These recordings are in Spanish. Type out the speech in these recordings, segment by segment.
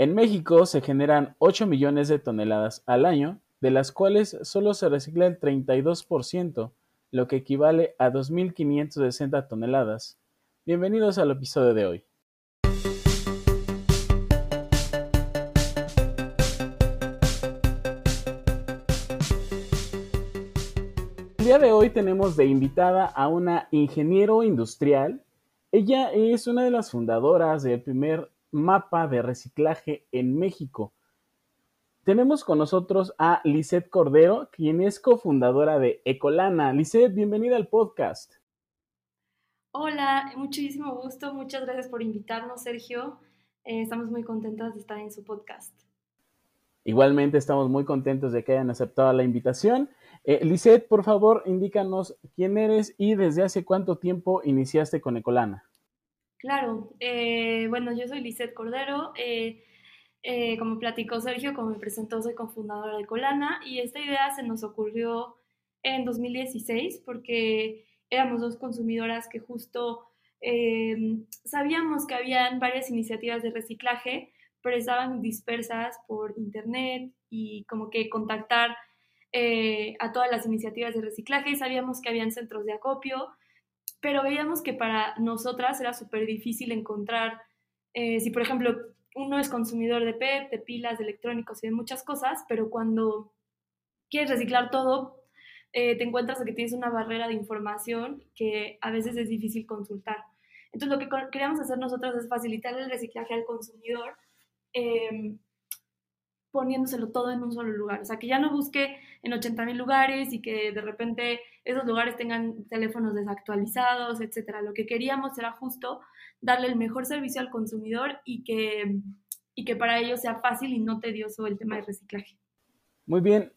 En México se generan 8 millones de toneladas al año, de las cuales solo se recicla el 32%, lo que equivale a 2.560 toneladas. Bienvenidos al episodio de hoy. El día de hoy tenemos de invitada a una ingeniero industrial. Ella es una de las fundadoras del primer mapa de reciclaje en México. Tenemos con nosotros a Lisette Cordero, quien es cofundadora de Ecolana. Lisette, bienvenida al podcast. Hola, muchísimo gusto. Muchas gracias por invitarnos, Sergio. Eh, estamos muy contentas de estar en su podcast. Igualmente estamos muy contentos de que hayan aceptado la invitación. Eh, Lisette, por favor, indícanos quién eres y desde hace cuánto tiempo iniciaste con Ecolana. Claro, eh, bueno, yo soy Lisette Cordero. Eh, eh, como platicó Sergio, como me presentó, soy cofundadora de Ecolana y esta idea se nos ocurrió en 2016 porque éramos dos consumidoras que justo sabíamos que habían varias iniciativas de reciclaje, pero estaban dispersas por internet y como que contactar eh, a todas las iniciativas de reciclaje, sabíamos que habían centros de acopio, pero veíamos que para nosotras era súper difícil encontrar, eh, si por ejemplo uno es consumidor de PET, de pilas, de electrónicos y de muchas cosas, pero cuando quieres reciclar todo, eh, te encuentras que tienes una barrera de información que a veces es difícil consultar. Entonces lo que queríamos hacer nosotros es facilitar el reciclaje al consumidor poniéndoselo todo en un solo lugar. O sea, que ya no busque en 80 mil lugares y que de repente esos lugares tengan teléfonos desactualizados, etcétera. Lo que queríamos era justo darle el mejor servicio al consumidor y que, y que para ellos sea fácil y no tedioso el tema de reciclaje. Muy bien.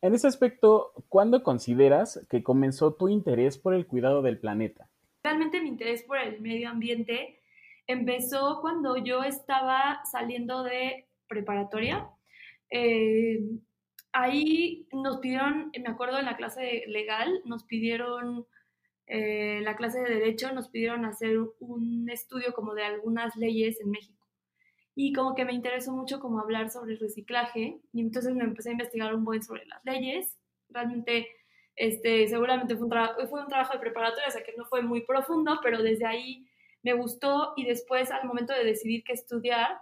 En ese aspecto, ¿cuándo consideras que comenzó tu interés por el cuidado del planeta? Realmente mi interés por el medio ambiente empezó cuando yo estaba saliendo de preparatoria eh, ahí nos pidieron, me acuerdo en la clase legal, nos pidieron, eh, la clase de derecho, nos pidieron hacer un estudio como de algunas leyes en México. Y como que me interesó mucho como hablar sobre el reciclaje y entonces me empecé a investigar un buen sobre las leyes. Realmente, este, seguramente fue un, fue un trabajo de preparatoria, o sea que no fue muy profundo, pero desde ahí me gustó y después al momento de decidir qué estudiar,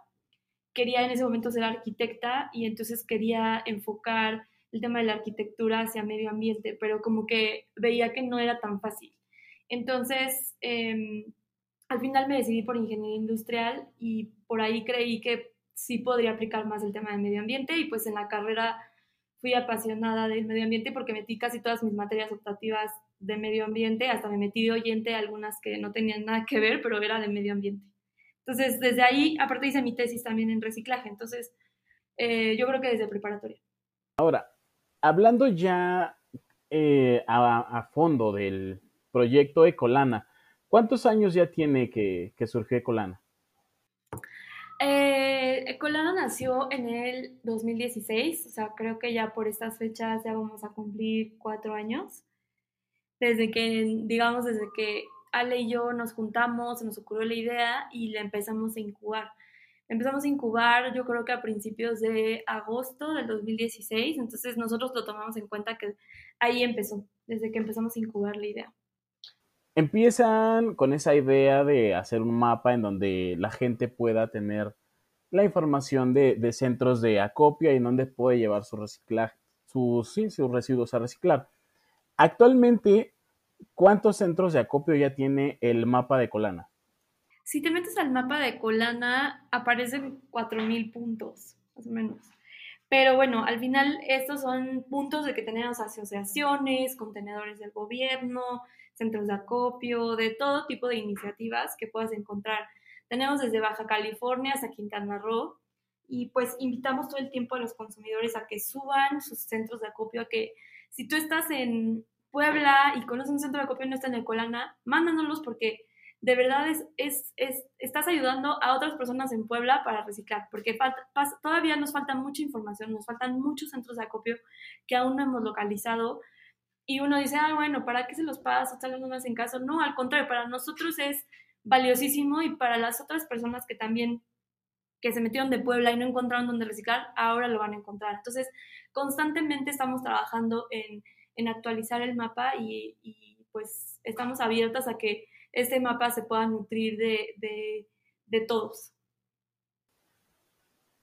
quería en ese momento ser arquitecta y entonces quería enfocar el tema de la arquitectura hacia medio ambiente, pero como que veía que no era tan fácil. Entonces, em, al final me decidí por ingeniería industrial y por ahí creí que sí podría aplicar más el tema de medio ambiente y pues en la carrera fui apasionada del medio ambiente porque metí casi todas mis materias optativas de medio ambiente, hasta me metí de oyente algunas que no tenían nada que ver, pero era de medio ambiente. Entonces, desde ahí, aparte hice mi tesis también en reciclaje, entonces eh, yo creo que desde preparatoria. Ahora, hablando ya eh, a, fondo del proyecto Ecolana, ¿cuántos años ya tiene que, surgió Ecolana? Eh, Ecolana nació en el 2016, o sea, creo que ya por estas fechas ya vamos a cumplir cuatro años. Desde que, digamos, desde que Ale y yo nos juntamos, se nos ocurrió la idea y la empezamos a incubar. Empezamos a incubar yo creo que a principios de agosto del 2016, entonces nosotros lo tomamos en cuenta que ahí empezó, desde que empezamos a incubar la idea. Empiezan con esa idea de hacer un mapa en donde la gente pueda tener la información de, centros de acopio y en donde puede llevar su reciclaje, sus, sus residuos a reciclar. Actualmente ¿Cuántos centros de acopio ya tiene el mapa de Colana? Si te metes al mapa de Colana, aparecen 4.000 puntos, más o menos. Pero bueno, al final estos son puntos de que tenemos asociaciones, contenedores del gobierno, centros de acopio, de todo tipo de iniciativas que puedas encontrar. Tenemos desde Baja California hasta Quintana Roo y pues invitamos todo el tiempo a los consumidores a que suban sus centros de acopio, a que si tú estás en, Puebla y conoces un centro de acopio y no está en Ecolana, mándanoslos porque de verdad es, es, es, estás ayudando a otras personas en Puebla para reciclar, porque todavía nos falta mucha información, nos faltan muchos centros de acopio que aún no hemos localizado. Y uno dice, ah, bueno, ¿para qué se los pagas? Tal vez no me hacen caso. No, al contrario, para nosotros es valiosísimo y para las otras personas que también que se metieron de Puebla y no encontraron dónde reciclar, ahora lo van a encontrar. Entonces, constantemente estamos trabajando en, actualizar el mapa y, pues estamos abiertas a que este mapa se pueda nutrir de, todos.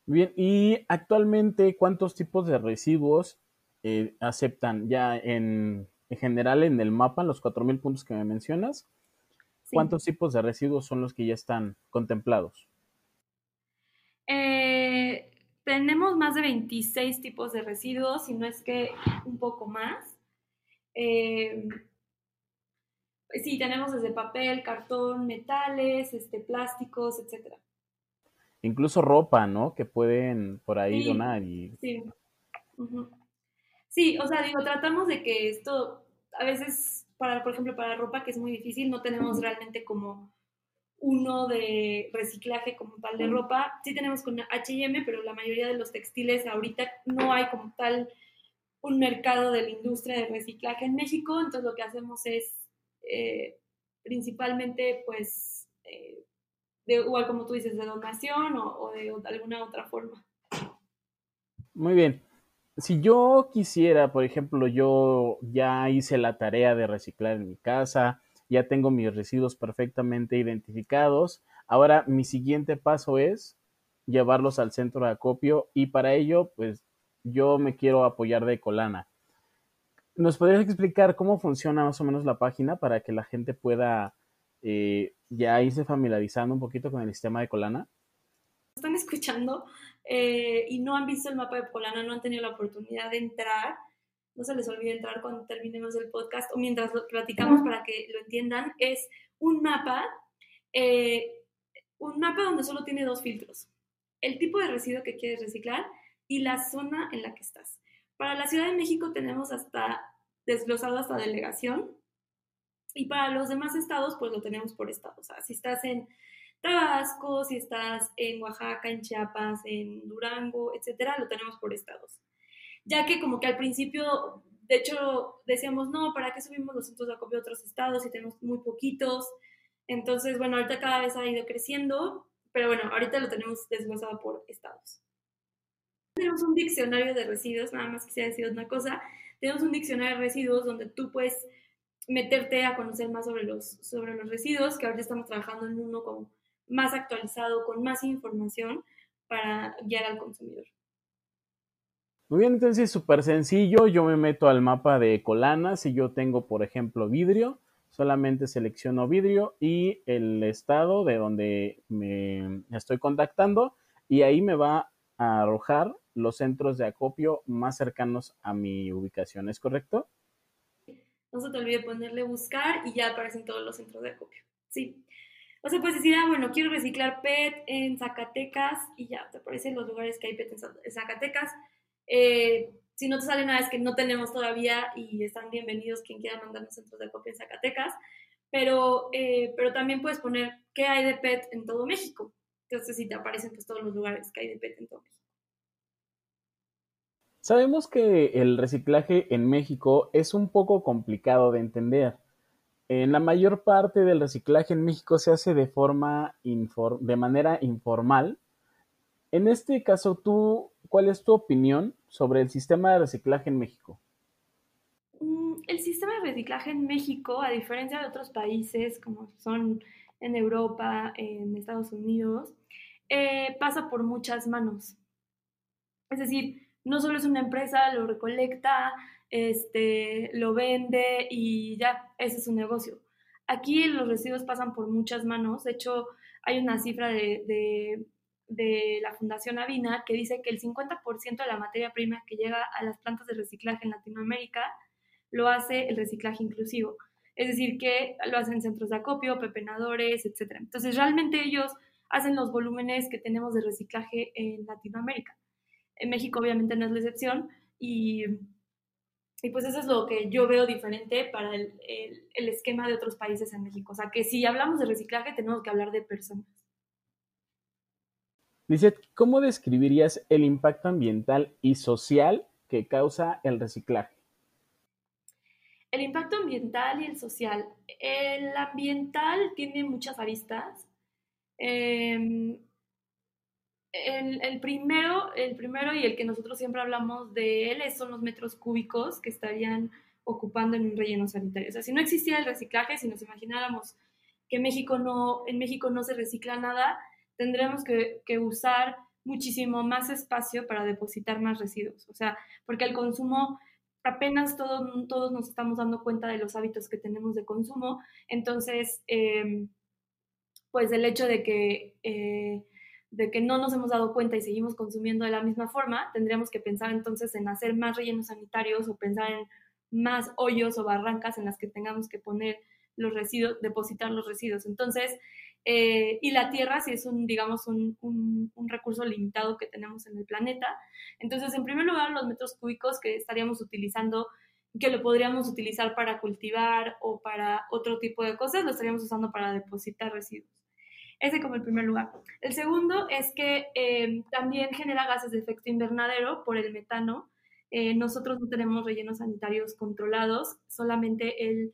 Bien, y actualmente, ¿cuántos tipos de residuos eh, aceptan ya en, general en el mapa, en los 4.000 puntos que me mencionas? ¿Cuántos tipos de residuos son los que ya están contemplados? Eh, tenemos más de 26 tipos de residuos, si no es que un poco más. Eh, sí, tenemos desde papel, cartón, metales, este, plásticos, etc. Incluso ropa, ¿no? Que pueden por ahí donar. Y... Sí. sí, o sea, digo, tratamos de que esto a veces para, por ejemplo, para ropa, que es muy difícil, no tenemos realmente como uno de reciclaje como tal de ropa. Sí tenemos con HM, pero la mayoría de los textiles ahorita no hay como tal un mercado de la industria de reciclaje en México, entonces lo que hacemos es eh, principalmente pues eh, de igual como tú dices, de donación o, o de alguna otra forma. Muy bien si yo quisiera, por ejemplo, yo ya hice la tarea de reciclar en mi casa, ya tengo mis residuos perfectamente identificados, ahora mi siguiente paso es llevarlos al centro de acopio y para ello, pues yo me quiero apoyar de Colana. ¿Nos podrías explicar cómo funciona más o menos la página para que la gente pueda eh, ya irse familiarizando un poquito con el sistema de Colana? Están escuchando, eh, y no han visto el mapa de Polana, no han tenido la oportunidad de entrar, no se les olvide entrar cuando terminemos el podcast o mientras lo platicamos para que lo entiendan, es un mapa, eh, un mapa donde solo tiene dos filtros, el tipo de residuo que quieres reciclar y la zona en la que estás. Para la Ciudad de México tenemos hasta desglosado hasta delegación y para los demás estados pues lo tenemos por estado. O sea, si estás en Tabasco, si estás en Oaxaca, en Chiapas, en Durango, etcétera, lo tenemos por estados. Ya que como que al principio, de hecho, decíamos, no, ¿para qué subimos los centros de acopio a otros estados si tenemos muy poquitos? Entonces, bueno, ahorita cada vez ha ido creciendo, pero bueno, ahorita lo tenemos desglosado por estados. Tenemos un diccionario de residuos, nada más quisiera decir una cosa, tenemos un diccionario de residuos donde tú puedes meterte a conocer más sobre los, sobre los residuos, que ahorita estamos trabajando en uno con más actualizado, con más información para guiar al consumidor. Muy bien, entonces súper sencillo. Yo me meto al mapa de Colana. Si yo tengo, por ejemplo, vidrio, solamente selecciono vidrio y el estado de donde me estoy contactando y ahí me va a arrojar los centros de acopio más cercanos a mi ubicación. ¿Es correcto? No se te olvide ponerle buscar y ya aparecen todos los centros de acopio. Sí. O sea, pues decir, ah, bueno, quiero reciclar PET en Zacatecas y ya, te aparecen los lugares que hay PET en Zacatecas. Eh, si no te sale nada es que no tenemos todavía y están bienvenidos quien quiera mandarnos centros de copia en Zacatecas. Pero, eh, pero también puedes poner qué hay de PET en todo México. Entonces, si te aparecen pues, todos los lugares que hay de PET en todo México. Sabemos que el reciclaje en México es un poco complicado de entender en la mayor parte del reciclaje en México se hace de forma de manera informal. En este caso, tú, ¿cuál es tu opinión sobre el sistema de reciclaje en México? Mm, el sistema de reciclaje en México, a diferencia de otros países como son en Europa, en Estados Unidos, eh, pasa por muchas manos. Es decir, no solo es una empresa, lo recolecta, este, lo vende y ya, ese es su negocio. Aquí los residuos pasan por muchas manos. De hecho, hay una cifra de, de, la Fundación Avina que dice que el 50% de la materia prima que llega a las plantas de reciclaje en Latinoamérica lo hace el reciclaje inclusivo. Es decir, que lo hacen centros de acopio, pepenadores, etc. Entonces, realmente ellos hacen los volúmenes que tenemos de reciclaje en Latinoamérica. En México, obviamente, no es la excepción. Y y pues eso es lo que yo veo diferente para el, esquema de otros países en México. O sea, que si hablamos de reciclaje, tenemos que hablar de personas. Dice, ¿cómo describirías el impacto ambiental y social que causa el reciclaje? El impacto ambiental y el social. El ambiental tiene muchas aristas. Em, el, primero, el primero y el que nosotros siempre hablamos de él son los metros cúbicos que estarían ocupando en un relleno sanitario. O sea, si no existiera el reciclaje, si nos imagináramos que México no, en México no se recicla nada, tendremos que, que usar muchísimo más espacio para depositar más residuos. O sea, porque el consumo, apenas todo, todos nos estamos dando cuenta de los hábitos que tenemos de consumo. Entonces, em, pues el hecho de que, eh, de que no nos hemos dado cuenta y seguimos consumiendo de la misma forma, tendríamos que pensar entonces en hacer más rellenos sanitarios o pensar en más hoyos o barrancas en las que tengamos que poner los residuos, depositar los residuos. Entonces, eh, y la Tierra sí es un, digamos, un, un, recurso limitado que tenemos en el planeta. Entonces, en primer lugar, los metros cúbicos que estaríamos utilizando, que lo podríamos utilizar para cultivar o para otro tipo de cosas, lo estaríamos usando para depositar residuos. Ese como el primer lugar. El segundo es que eh, también genera gases de efecto invernadero por el metano. Eh, nosotros no tenemos rellenos sanitarios controlados, solamente el,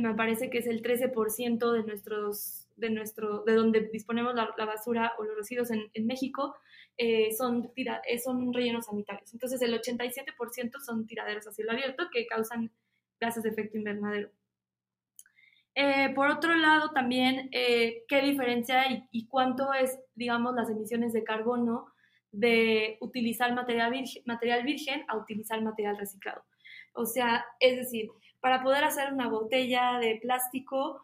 me parece que es el 13% de nuestros de, nuestro, de donde disponemos la, basura o los residuos en, México eh, son, eh, son rellenos sanitarios. Entonces el 87% son tiraderos a cielo abierto que causan gases de efecto invernadero. Eh, por otro lado, también, ¿qué diferencia y, cuánto es, digamos, las emisiones de carbono de utilizar material virgen, material virgen a utilizar material reciclado? O sea, es decir, para poder hacer una botella de plástico,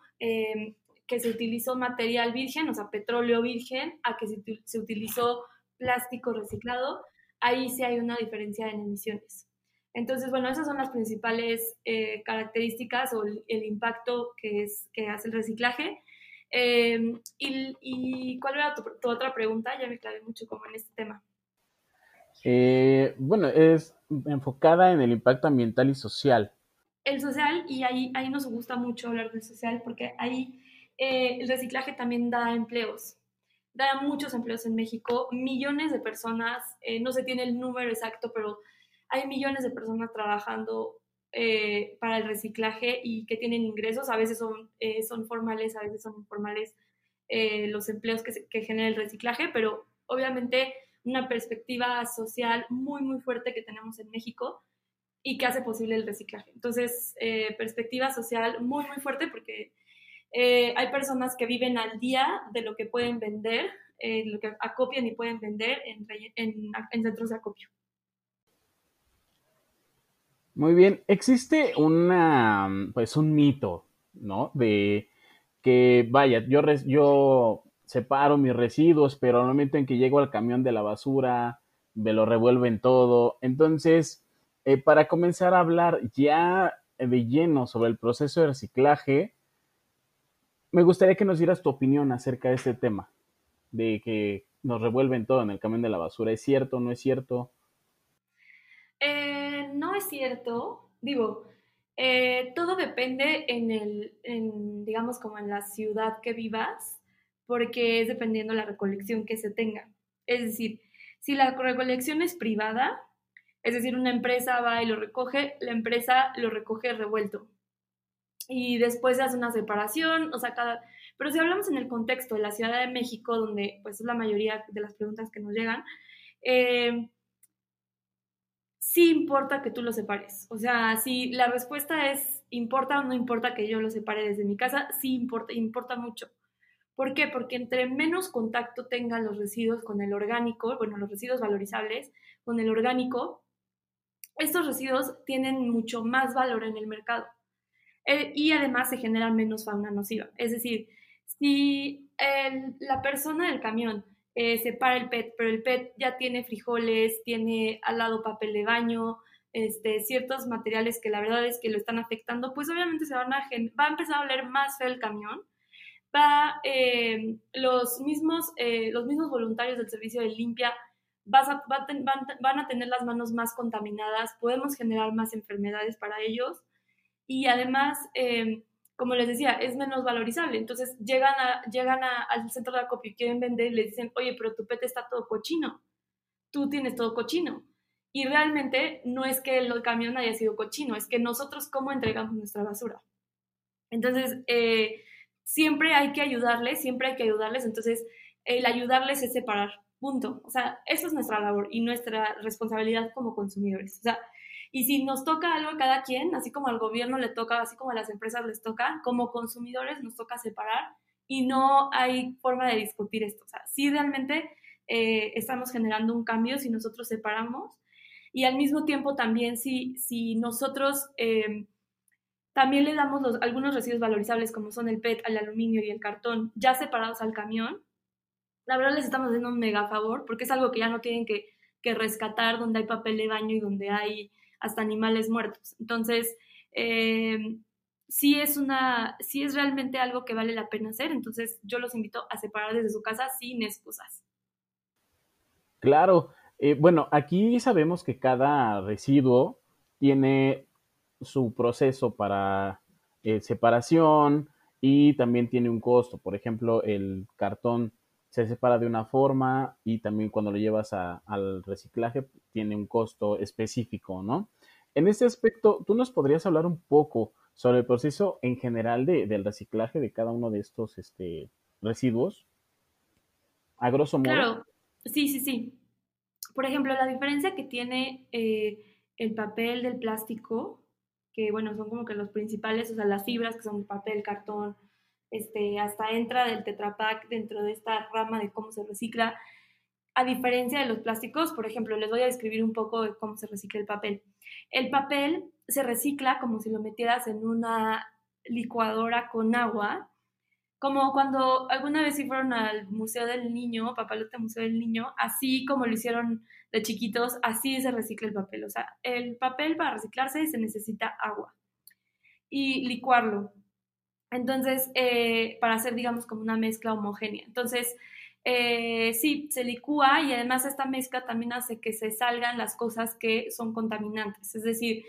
que se utilizó material virgen, o sea, petróleo virgen, a que se, utilizó plástico reciclado, ahí sí hay una diferencia en emisiones. Entonces, bueno, esas son las principales eh, características o el, impacto que, es, que hace el reciclaje. Em, y, cuál era tu, otra pregunta? Ya me clavé mucho como en este tema. Eh, bueno, es enfocada en el impacto ambiental y social. El social, y ahí, ahí nos gusta mucho hablar del social porque ahí eh, el reciclaje también da empleos, da muchos empleos en México, millones de personas, eh, no se tiene el número exacto, pero hay millones de personas trabajando eh, para el reciclaje y que tienen ingresos, a veces son, son formales, a veces son informales los empleos que, que genera el reciclaje, pero obviamente una perspectiva social muy, muy fuerte que tenemos en México y que hace posible el reciclaje. Entonces, perspectiva social muy, muy fuerte porque eh, hay personas que viven al día de lo que pueden vender, eh, lo que acopian y pueden vender en, en, centros de acopio. Muy bien, existe una, pues un mito, ¿no? De que, vaya, yo, yo separo mis residuos, pero al momento en que llego al camión de la basura, me lo revuelven todo. Entonces, eh, para comenzar a hablar ya de lleno sobre el proceso de reciclaje, me gustaría que nos dieras tu opinión acerca de este tema, de que nos revuelven todo en el camión de la basura. ¿Es cierto o no es cierto? No es cierto. Digo, eh, todo depende en el, digamos, como en la ciudad que vivas, porque es dependiendo la recolección que se tenga. Es decir, si la recolección es privada, es decir, una empresa va y lo recoge, la empresa lo recoge revuelto y después hace una separación, o sea, cada... Pero si hablamos en el contexto de la Ciudad de México, donde pues es la mayoría de las preguntas que nos llegan, eh, sí importa que tú lo separes. O sea, si la respuesta es importa o no importa que yo lo separe desde mi casa, sí importa, importa mucho. ¿Por qué? Porque entre menos contacto tengan los residuos con el orgánico, bueno, los residuos valorizables con el orgánico, estos residuos tienen mucho más valor en el mercado. Eh, y además se genera menos fauna nociva. Es decir, si la persona del camión eh, separa el PET, pero el PET ya tiene frijoles, tiene al lado papel de baño, este, ciertos materiales que la verdad es que lo están afectando, pues obviamente se van a va a empezar a oler más feo el camión. Va, eh, los, mismos, los mismos voluntarios del servicio de limpia van, van, a tener las manos más contaminadas, podemos generar más enfermedades para ellos y además, em, como les decía, es menos valorizable. Entonces llegan, a, llegan al centro de acopio y quieren vender y les dicen, oye, pero tu pete está todo cochino, tú tienes todo cochino. Y realmente no es que el camión haya sido cochino, es que nosotros cómo entregamos nuestra basura. Entonces, eh, siempre hay que ayudarles, siempre hay que ayudarles. Entonces, el ayudarles es separar. punto. O sea, eso es nuestra labor y nuestra responsabilidad como consumidores. O sea, y si nos toca algo a cada quien, así como al gobierno le toca, así como a las empresas les toca, como consumidores nos toca separar y no hay forma de discutir esto. O sea, sí realmente eh, estamos generando un cambio si nosotros separamos y al mismo tiempo también si, si nosotros eh, también le damos los, algunos residuos valorizables como son el PET, el aluminio y el cartón ya separados al camión, la verdad les estamos haciendo un mega favor porque es algo que ya no tienen que, que rescatar donde hay papel de baño y donde hay hasta animales muertos. Entonces, eh, sí es una, sí es realmente algo que vale la pena hacer. Entonces, yo los invito a separar desde su casa sin excusas. Claro. Eh, bueno, aquí sabemos que cada residuo tiene su proceso para eh, separación y también tiene un costo. Por ejemplo, el cartón se separa de una forma y también cuando lo llevas al reciclaje tiene un costo específico, ¿no? En este aspecto, ¿tú nos podrías hablar un poco sobre el proceso en general del reciclaje de cada uno de estos este, residuos? A grosso modo. Claro, sí, sí, sí. Por ejemplo, la diferencia que tiene eh, el papel del plástico, que bueno, son como que los principales, o sea, las fibras que son papel, cartón, este, hasta entra del Tetra dentro de esta rama de cómo se recicla. A diferencia de los plásticos, por ejemplo, les voy a describir un poco de cómo se recicla el papel. El papel se recicla como si lo metieras en una licuadora con agua, como cuando alguna vez fueron al Museo del Niño, Papalote Museo del Niño, así como lo hicieron de chiquitos, así se recicla el papel. O sea, el papel para reciclarse se necesita agua y licuarlo. Entonces, eh, para hacer, digamos, como una mezcla homogénea. Entonces, eh, sí, se licúa y además esta mezcla también hace que se salgan las cosas que son contaminantes. Es decir,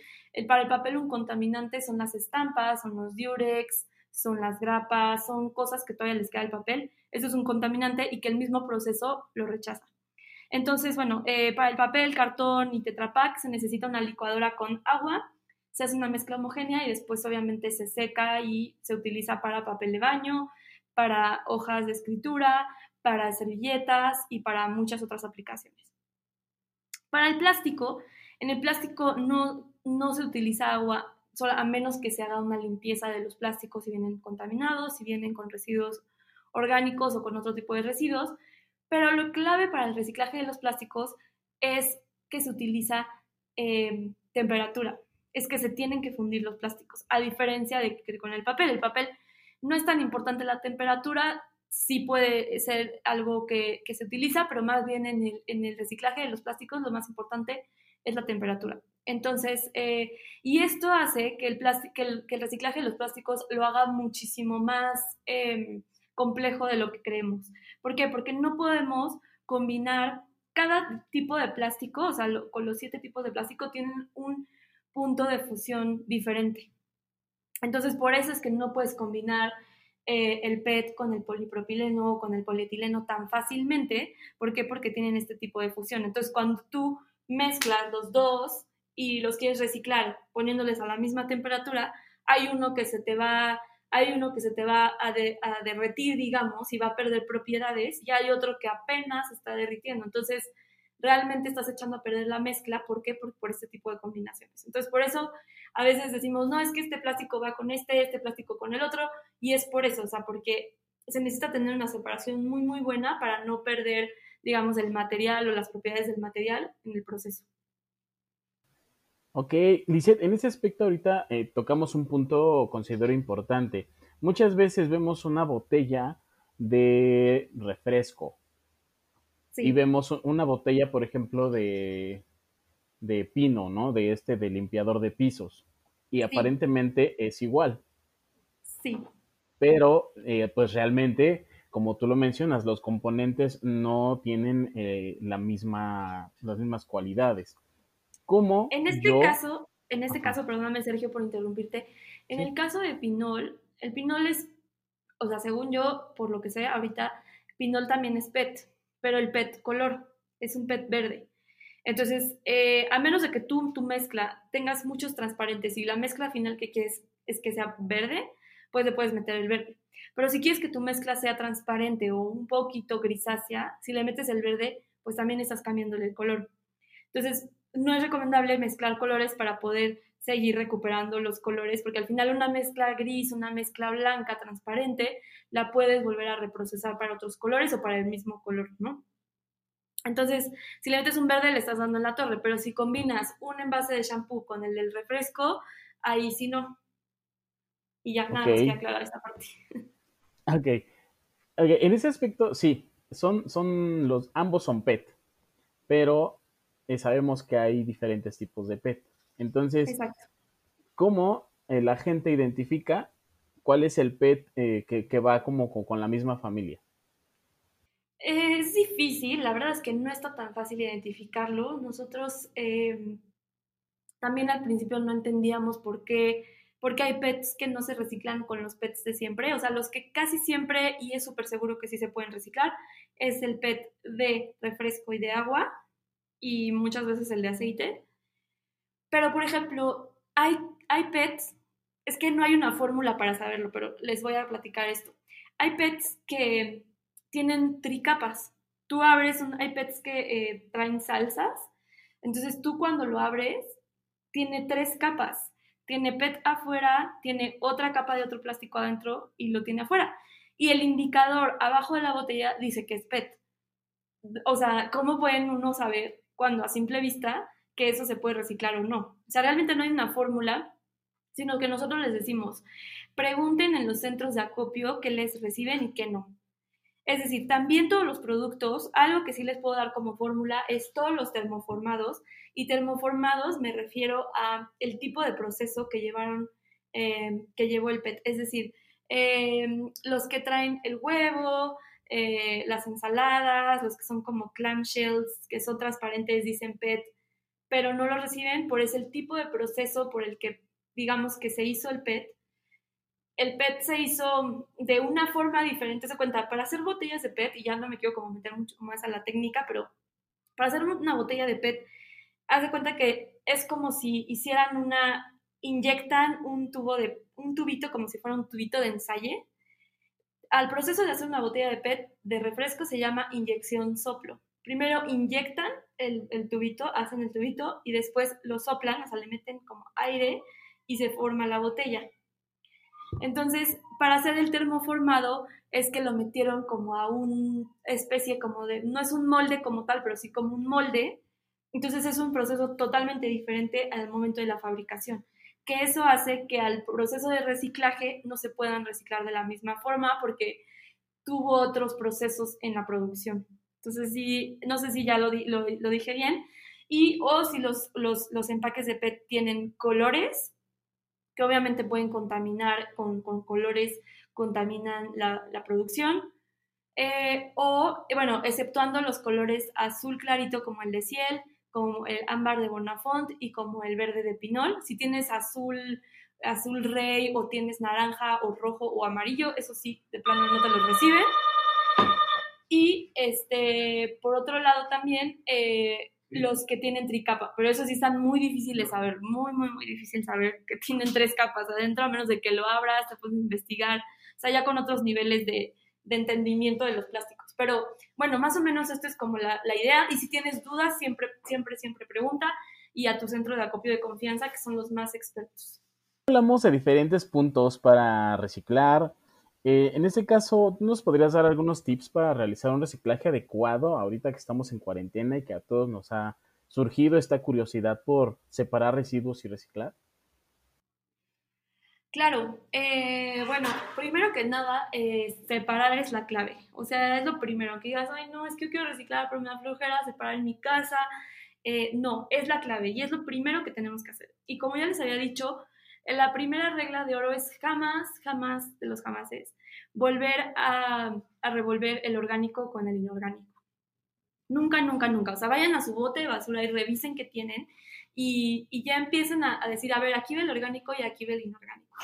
para el papel un contaminante son las estampas, son los diurex, son las grapas, son cosas que todavía les queda el papel. Eso es un contaminante y que el mismo proceso lo rechaza. Entonces, bueno, eh, para el papel, cartón y tetrapack se necesita una licuadora con agua se hace una mezcla homogénea y después obviamente se seca y se utiliza para papel de baño, para hojas de escritura, para servilletas y para muchas otras aplicaciones. Para el plástico, en el plástico no, no se utiliza agua a menos que se haga una limpieza de los plásticos si vienen contaminados, si vienen con residuos orgánicos o con otro tipo de residuos, pero lo clave para el reciclaje de los plásticos es que se utiliza eh, temperatura es que se tienen que fundir los plásticos, a diferencia de que con el papel. El papel no es tan importante la temperatura, sí puede ser algo que, se utiliza, pero más bien en el, reciclaje de los plásticos lo más importante es la temperatura. Entonces, eh, y esto hace que el, que, el, reciclaje de los plásticos lo haga muchísimo más em, complejo de lo que creemos. ¿Por qué? Porque no podemos combinar cada tipo de plástico, o sea, con los siete tipos de plástico tienen un punto de fusión diferente. Entonces, por eso es que no puedes combinar eh, el PET con el polipropileno o con el polietileno tan fácilmente. ¿Por qué? Porque tienen este tipo de fusión. Entonces, cuando tú mezclas los dos y los quieres reciclar poniéndoles a la misma temperatura, hay uno que se te va, hay uno que se te va a, a derretir, digamos, y va a perder propiedades, y hay otro que apenas está derritiendo. Entonces, realmente estás echando a perder la mezcla. ¿Por qué? Por, por este tipo de combinaciones. Entonces, por eso a veces decimos, no, es que este plástico va con este, este plástico con el otro, y es por eso, o sea, porque se necesita tener una separación muy, muy buena para no perder, digamos, el material o las propiedades del material en el proceso. Ok, Lizeth, en ese aspecto ahorita eh, tocamos un punto considero importante. Muchas veces vemos una botella de refresco y vemos una botella, por ejemplo, de, de pino, ¿no? De este, de limpiador de pisos. Y aparentemente es igual. Sí. Pero, eh, pues realmente, como tú lo mencionas, los componentes no tienen eh, la misma, las mismas cualidades. ¿Cómo? En este caso, en este caso, perdóname Sergio por interrumpirte, en el caso de pinol, el pinol es, o sea, según yo, por lo que sé ahorita, pinol también es PET pero el PET color es un PET verde. Entonces, eh, a menos de que tú, tu mezcla, tengas muchos transparentes y la mezcla final que quieres es que sea verde, pues le puedes meter el verde. Pero si quieres que tu mezcla sea transparente o un poquito grisácea, si le metes el verde, pues también estás cambiando el color. Entonces, no es recomendable mezclar colores para poder seguir recuperando los colores, porque al final una mezcla gris, una mezcla blanca, transparente, la puedes volver a reprocesar para otros colores o para el mismo color, ¿no? Entonces, si le metes un verde, le estás dando en la torre, pero si combinas un envase de shampoo con el del refresco, ahí sí no. Y ya nada más que aclarar esta parte. Ok. En ese aspecto, sí, son, son los, ambos son PET, pero eh, sabemos que hay diferentes tipos de PET. Entonces, ¿cómo eh, la gente identifica cuál es el PET eh, que, va como con, la misma familia? Es difícil, la verdad es que no está tan fácil identificarlo. Nosotros em, también al principio no entendíamos por qué, porque hay PETs que no se reciclan con los PETs de siempre. O sea, los que casi siempre, y es súper seguro que sí se pueden reciclar, es el PET de refresco y de agua y muchas veces el de aceite. Pero, por ejemplo, hay, hay PETs, es que no hay una fórmula para saberlo, pero les voy a platicar esto. Hay PETs que tienen tricapas. Tú abres un, hay PETs que eh, traen salsas, entonces tú cuando lo abres, tiene tres capas. Tiene PET afuera, tiene otra capa de otro plástico adentro y lo tiene afuera. Y el indicador abajo de la botella dice que es PET. O sea, ¿cómo pueden uno saber cuando a simple vista que eso se puede reciclar o no. O sea, realmente no hay una fórmula, sino que nosotros les decimos, pregunten en los centros de acopio qué les reciben y qué no. Es decir, también todos los productos, algo que sí les puedo dar como fórmula es todos los termoformados. Y termoformados me refiero a el tipo de proceso que llevaron, eh, que llevó el PET. Es decir, eh, los que traen el huevo, eh, las ensaladas, los que son como clamshells, que son transparentes, dicen PET, pero no lo reciben por ese el tipo de proceso por el que digamos que se hizo el PET. El PET se hizo de una forma diferente, se cuenta, para hacer botellas de PET, y ya no me quiero como meter mucho más a la técnica, pero para hacer una botella de PET, haz de cuenta que es como si hicieran una, inyectan un tubo de, un tubito como si fuera un tubito de ensayo. Al proceso de hacer una botella de PET de refresco se llama inyección soplo primero inyectan el, tubito, hacen el tubito y después lo soplan, o sea, le meten como aire y se forma la botella. Entonces, para hacer el termoformado es que lo metieron como a una especie como de, no es un molde como tal, pero sí como un molde. Entonces es un proceso totalmente diferente al momento de la fabricación, que eso hace que al proceso de reciclaje no se puedan reciclar de la misma forma porque tuvo otros procesos en la producción. Entonces, sí, no sé si ya lo, lo, dije bien. Y o si los, empaques de PET tienen colores, que obviamente pueden contaminar, con, colores contaminan la, producción. Eh, o, bueno, exceptuando los colores azul clarito como el de Ciel, como el ámbar de Bonafont y como el verde de Pinol. Si tienes azul, azul rey o tienes naranja o rojo o amarillo, eso sí, de plano no te los reciben. Y este, por otro lado también eh, los que tienen tricapa, pero eso sí están muy difíciles de saber, muy, muy, muy difícil saber que tienen tres capas adentro, a menos de que lo abras, te puedes investigar, o sea, ya con otros niveles de, de entendimiento de los plásticos. Pero bueno, más o menos esto es como la, la, idea y si tienes dudas, siempre, siempre, siempre pregunta y a tu centro de acopio de confianza, que son los más expertos. Hablamos de diferentes puntos para reciclar, eh, en este caso, ¿nos podrías dar algunos tips para realizar un reciclaje adecuado ahorita que estamos en cuarentena y que a todos nos ha surgido esta curiosidad por separar residuos y reciclar? Claro, eh, bueno, primero que nada, eh, separar es la clave. O sea, es lo primero, que digas, ay, no, es que yo quiero reciclar, pero me da flojera separar en mi casa. no, es la clave y es lo primero que tenemos que hacer. Y como ya les había dicho, la primera regla de oro es jamás, jamás de los jamases volver a, revolver el orgánico con el inorgánico. Nunca, nunca, nunca. O sea, vayan a su bote de basura y revisen qué tienen y, ya empiecen a, decir, a ver, aquí ve el orgánico y aquí ve el inorgánico.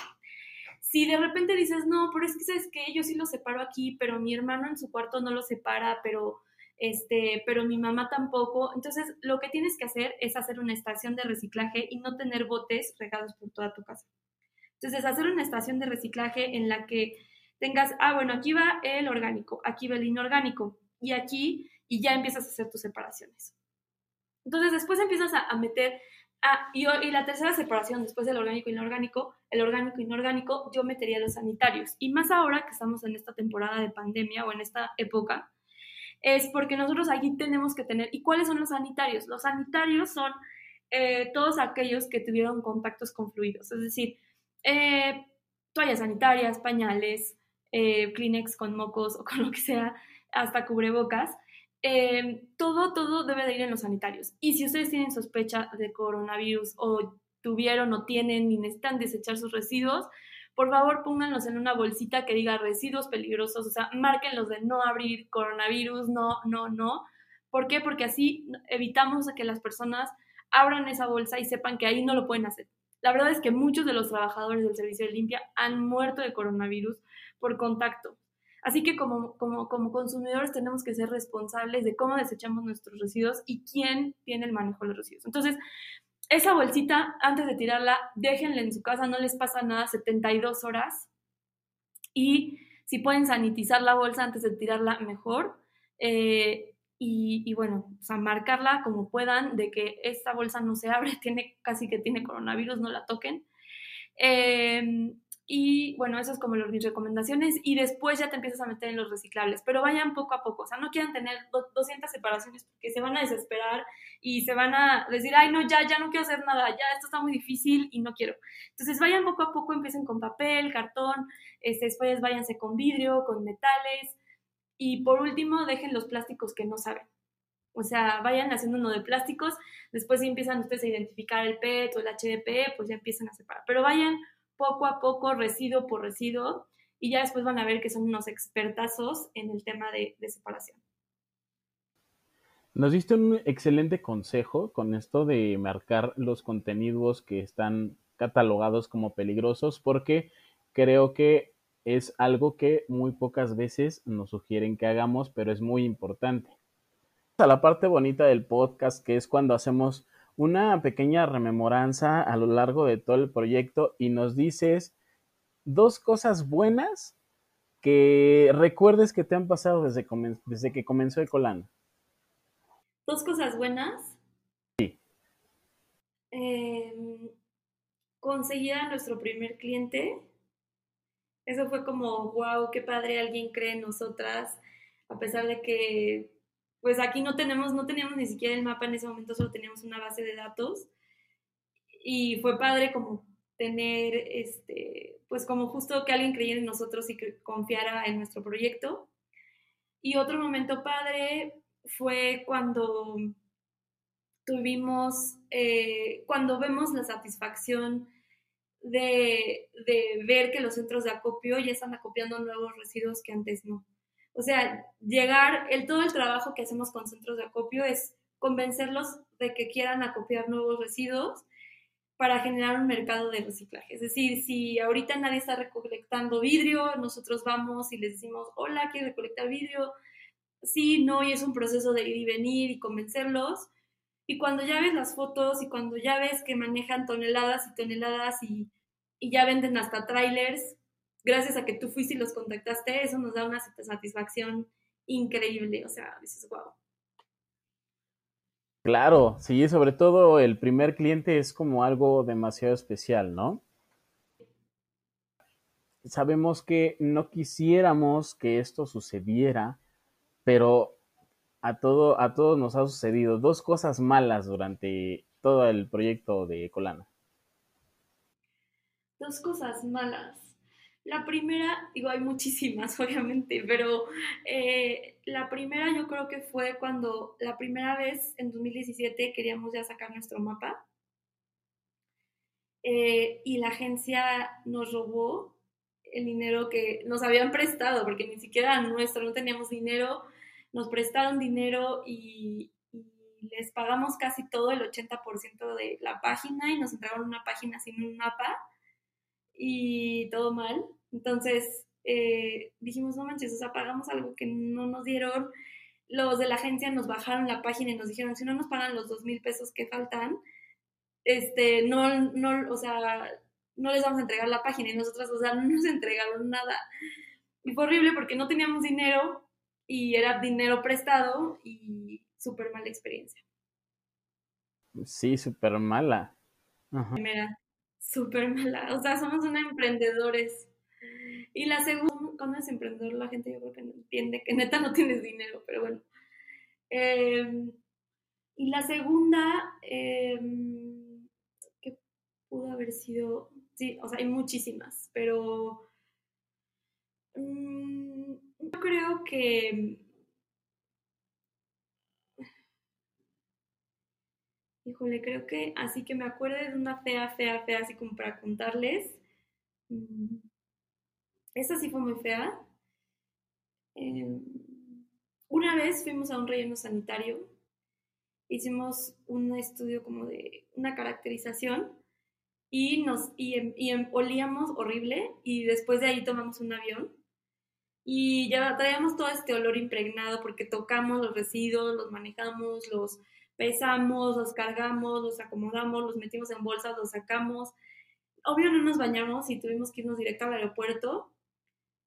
Si de repente dices, no, pero es que sabes que yo sí lo separo aquí, pero mi hermano en su cuarto no lo separa, pero este, pero mi mamá tampoco. Entonces, lo que tienes que hacer es hacer una estación de reciclaje y no tener botes regados por toda tu casa. Entonces, hacer una estación de reciclaje en la que tengas, ah, bueno, aquí va el orgánico, aquí va el inorgánico, y aquí, y ya empiezas a hacer tus separaciones. Entonces después empiezas a, meter, ah, y, y, la tercera separación, después del orgánico y inorgánico, el orgánico y inorgánico, yo metería los sanitarios. Y más ahora que estamos en esta temporada de pandemia o en esta época, es porque nosotros aquí tenemos que tener, ¿y cuáles son los sanitarios? Los sanitarios son eh, todos aquellos que tuvieron contactos con fluidos, es decir, eh, toallas sanitarias, pañales, eh, Kleenex con mocos o con lo que sea, hasta cubrebocas. todo, todo debe de ir en los sanitarios. Y si ustedes tienen sospecha de coronavirus o tuvieron o tienen y necesitan desechar sus residuos, por favor pónganlos en una bolsita que diga residuos peligrosos, o sea, márquenlos de no abrir coronavirus, no, no, no. ¿Por qué? Porque así evitamos que las personas abran esa bolsa y sepan que ahí no lo pueden hacer. La verdad es que muchos de los trabajadores del servicio de limpia han muerto de coronavirus por contacto. Así que como, como, como consumidores tenemos que ser responsables de cómo desechamos nuestros residuos y quién tiene el manejo de los residuos. Entonces, esa bolsita, antes de tirarla, déjenla en su casa, no les pasa nada 72 horas. Y si pueden sanitizar la bolsa antes de tirarla, mejor. Eh, y, bueno, o sea, marcarla como puedan de que esta bolsa no se abre, tiene casi que tiene coronavirus, no la toquen. Eh, y bueno, eso es como mis recomendaciones. Y después ya te empiezas a meter en los reciclables. Pero vayan poco a poco. O sea, no quieran tener 200 separaciones porque se van a desesperar y se van a decir, ay, no, ya, ya no quiero hacer nada. Ya, esto está muy difícil y no quiero. Entonces vayan poco a poco, empiecen con papel, cartón. Este, después váyanse con vidrio, con metales. Y por último, dejen los plásticos que no saben. O sea, vayan haciendo uno de plásticos. Después si empiezan ustedes a identificar el PET o el HDP, pues ya empiezan a separar. Pero vayan poco a poco, residuo por residuo, y ya después van a ver que son unos expertazos en el tema de, separación. Nos diste un excelente consejo con esto de marcar los contenidos que están catalogados como peligrosos, porque creo que es algo que muy pocas veces nos sugieren que hagamos, pero es muy importante. A la parte bonita del podcast, que es cuando hacemos una pequeña rememoranza a lo largo de todo el proyecto y nos dices dos cosas buenas que recuerdes que te han pasado desde, desde que comenzó Ecolana. ¿Dos cosas buenas? Sí. Eh, conseguir a nuestro primer cliente. Eso fue como, wow, qué padre, alguien cree en nosotras, a pesar de que pues aquí no tenemos, no teníamos ni siquiera el mapa en ese momento, solo teníamos una base de datos. Y fue padre como tener, este, pues como justo que alguien creyera en nosotros y que confiara en nuestro proyecto. Y otro momento padre fue cuando tuvimos, eh, cuando vemos la satisfacción de, de, ver que los centros de acopio ya están acopiando nuevos residuos que antes no. O sea, llegar, el, todo el trabajo que hacemos con centros de acopio es convencerlos de que quieran acopiar nuevos residuos para generar un mercado de reciclaje. Es decir, si ahorita nadie está recolectando vidrio, nosotros vamos y les decimos, hola, ¿quieres recolectar vidrio? Sí, no, y es un proceso de ir y venir y convencerlos. Y cuando ya ves las fotos y cuando ya ves que manejan toneladas y toneladas y, y ya venden hasta trailers, gracias a que tú fuiste y los contactaste, eso nos da una satisfacción increíble. O sea, dices, wow. Claro, sí, sobre todo el primer cliente es como algo demasiado especial, ¿no? Sabemos que no quisiéramos que esto sucediera, pero a todo, a todos nos ha sucedido dos cosas malas durante todo el proyecto de Colana. Dos cosas malas. La primera, digo, hay muchísimas, obviamente, pero eh, la primera yo creo que fue cuando la primera vez en 2017 queríamos ya sacar nuestro mapa. Eh, y la agencia nos robó el dinero que nos habían prestado, porque ni siquiera era nuestro, no teníamos dinero, nos prestaron dinero y, y les pagamos casi todo, el 80% de la página y nos entregaron una página sin un mapa y todo mal. Entonces eh, dijimos, no manches, o sea, pagamos algo que no nos dieron. Los de la agencia nos bajaron la página y nos dijeron, si no nos pagan los dos mil pesos que faltan, este, no, no, o sea, no les vamos a entregar la página. Y nosotras, o sea, no nos entregaron nada. Y fue horrible porque no teníamos dinero y era dinero prestado y súper mala experiencia. Sí, súper mala. Primera, súper mala. O sea, somos unos emprendedores. Y la segunda, cuando es emprendedor, la gente yo creo que no entiende que neta no tienes dinero, pero bueno. Em, y la segunda, em, que pudo haber sido, sí, o sea, hay muchísimas, pero mm, yo creo que Híjole, creo que así que me acuerde de una fea, fea, fea, así como para contarles. Mm, esa sí fue muy fea. Em, una vez fuimos a un relleno sanitario, hicimos un estudio como de una caracterización y nos y, em, em, olíamos horrible y después de ahí tomamos un avión y ya traíamos todo este olor impregnado porque tocamos los residuos, los manejamos, los pesamos, los cargamos, los acomodamos, los metimos en bolsas, los sacamos. Obvio no nos bañamos y tuvimos que irnos directo al aeropuerto.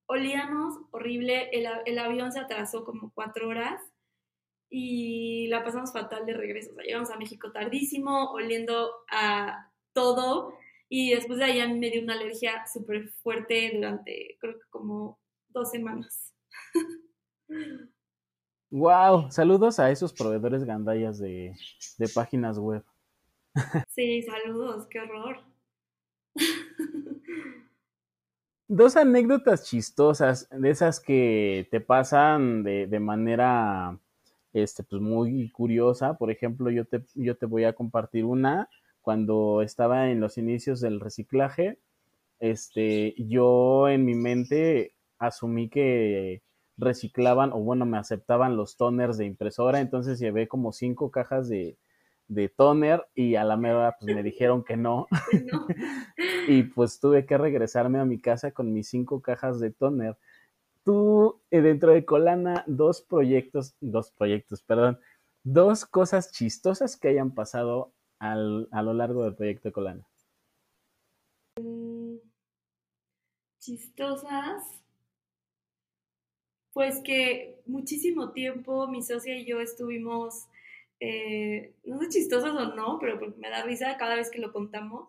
Olíamos horrible, el, el avión se atrasó como cuatro horas y la pasamos fatal de regreso. O llegamos a México tardísimo, oliendo a todo y después de ahí a mí me dio una alergia súper fuerte durante creo que como dos semanas. Wow, saludos a esos proveedores gandallas de, de páginas web. Sí, saludos, qué horror. Dos anécdotas chistosas, de esas que te pasan de, de manera este, pues muy curiosa. Por ejemplo, yo te, yo te voy a compartir una cuando estaba en los inicios del reciclaje. Este, yo en mi mente asumí que reciclaban o bueno, me aceptaban los toners de impresora, entonces llevé como cinco cajas de, de toner y a la mera pues me dijeron que no. y pues tuve que regresarme a mi casa con mis cinco cajas de toner. Tú, eh, dentro de Colana, dos proyectos, dos proyectos, perdón, dos cosas chistosas que hayan pasado al, a lo largo del proyecto de Colana. Mm, chistosas pues que muchísimo tiempo mi socia y yo estuvimos, eh, no sé chistosos o no, pero pues me da risa cada vez que lo contamos,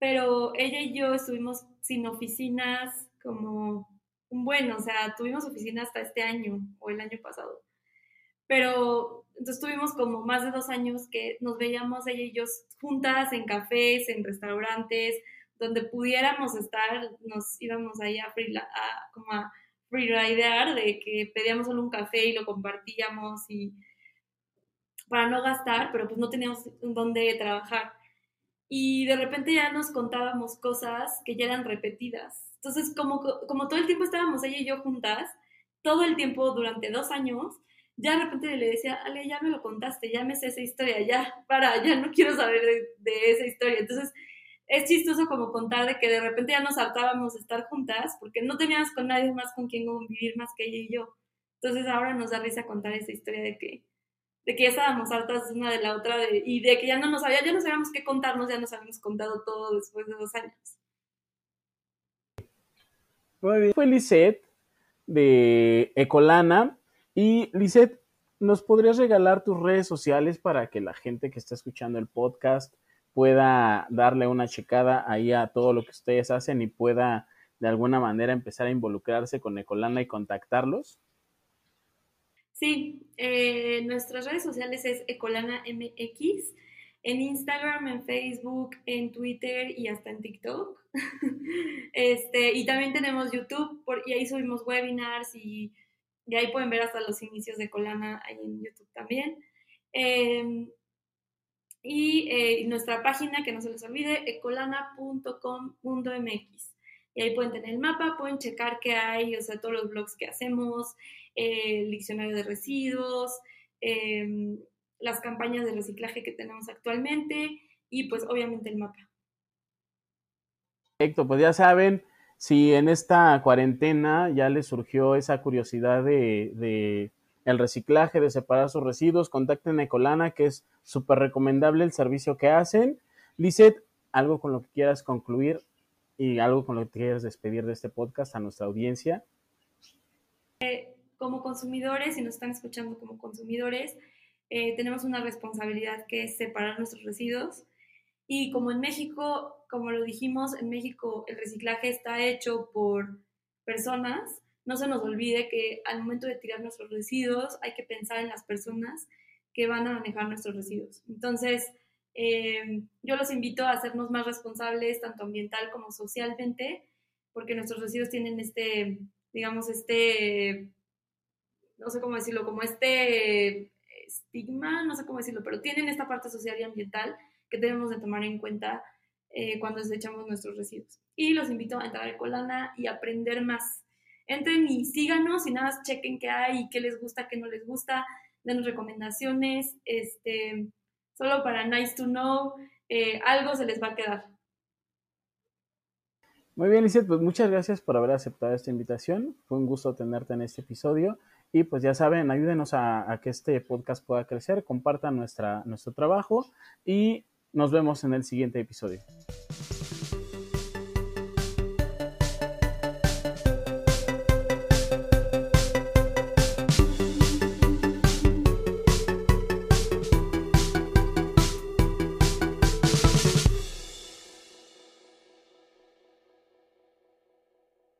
pero ella y yo estuvimos sin oficinas como un buen, o sea, tuvimos oficina hasta este año o el año pasado, pero entonces tuvimos como más de dos años que nos veíamos ella y yo juntas en cafés, en restaurantes, donde pudiéramos estar, nos íbamos ahí a, a como a freeridear, de que pedíamos solo un café y lo compartíamos y para no gastar, pero pues no teníamos dónde trabajar. Y de repente ya nos contábamos cosas que ya eran repetidas. Entonces, como, como todo el tiempo estábamos ella y yo juntas, todo el tiempo durante dos años, ya de repente le decía, Ale, ya me lo contaste, ya me sé esa historia, ya, para, ya no quiero saber de, de esa historia. Entonces, es chistoso como contar de que de repente ya nos hartábamos de estar juntas porque no teníamos con nadie más con quien vivir más que ella y yo. Entonces ahora nos da risa contar esa historia de que, de que ya estábamos hartas una de la otra y de que ya no nos había, ya no sabíamos qué contarnos, ya nos habíamos contado todo después de dos años. Muy bien. Fue Lisette de Ecolana. Y Lisette, ¿nos podrías regalar tus redes sociales para que la gente que está escuchando el podcast pueda darle una checada ahí a todo lo que ustedes hacen y pueda de alguna manera empezar a involucrarse con Ecolana y contactarlos? Sí, eh, nuestras redes sociales es Ecolana MX, en Instagram, en Facebook, en Twitter y hasta en TikTok. este, y también tenemos YouTube y ahí subimos webinars y, ahí pueden ver hasta los inicios de Ecolana ahí en YouTube también. Eh, eh, y nuestra página, que no se les olvide, ecolana.com.mx. Y ahí pueden tener el mapa, pueden checar qué hay, o sea, todos los blogs que hacemos, el diccionario de residuos, em, las campañas de reciclaje que tenemos actualmente y pues obviamente el mapa. Perfecto, pues ya saben, si en esta cuarentena ya les surgió esa curiosidad de el reciclaje, de separar sus residuos, contacten a Ecolana, que es súper recomendable el servicio que hacen. Lizeth, algo con lo que quieras concluir y algo con lo que quieras despedir de este podcast a nuestra audiencia. como consumidores, si nos están escuchando como consumidores, eh, tenemos una responsabilidad que es separar nuestros residuos. Y como en México, como lo dijimos, en México el reciclaje está hecho por personas, no se nos olvide que al momento de tirar nuestros residuos hay que pensar en las personas que van a manejar nuestros residuos. Entonces, eh, yo los invito a hacernos más responsables, tanto ambiental como socialmente, porque nuestros residuos tienen este, digamos, este, no sé cómo decirlo, como este estigma, no sé cómo decirlo, pero tienen esta parte social y ambiental que debemos de tomar en cuenta eh, cuando desechamos nuestros residuos. Y los invito a entrar a Ecolana y aprender más. Entren y síganos y nada más chequen qué hay, qué les gusta, qué no les gusta, denos recomendaciones, este, solo para nice to know, eh, algo se les va a quedar. Muy bien, Lizeth, pues muchas gracias por haber aceptado esta invitación. Fue un gusto tenerte en este episodio. Y pues ya saben, ayúdenos a, que este podcast pueda crecer, compartan nuestra, nuestro trabajo y nos vemos en el siguiente episodio.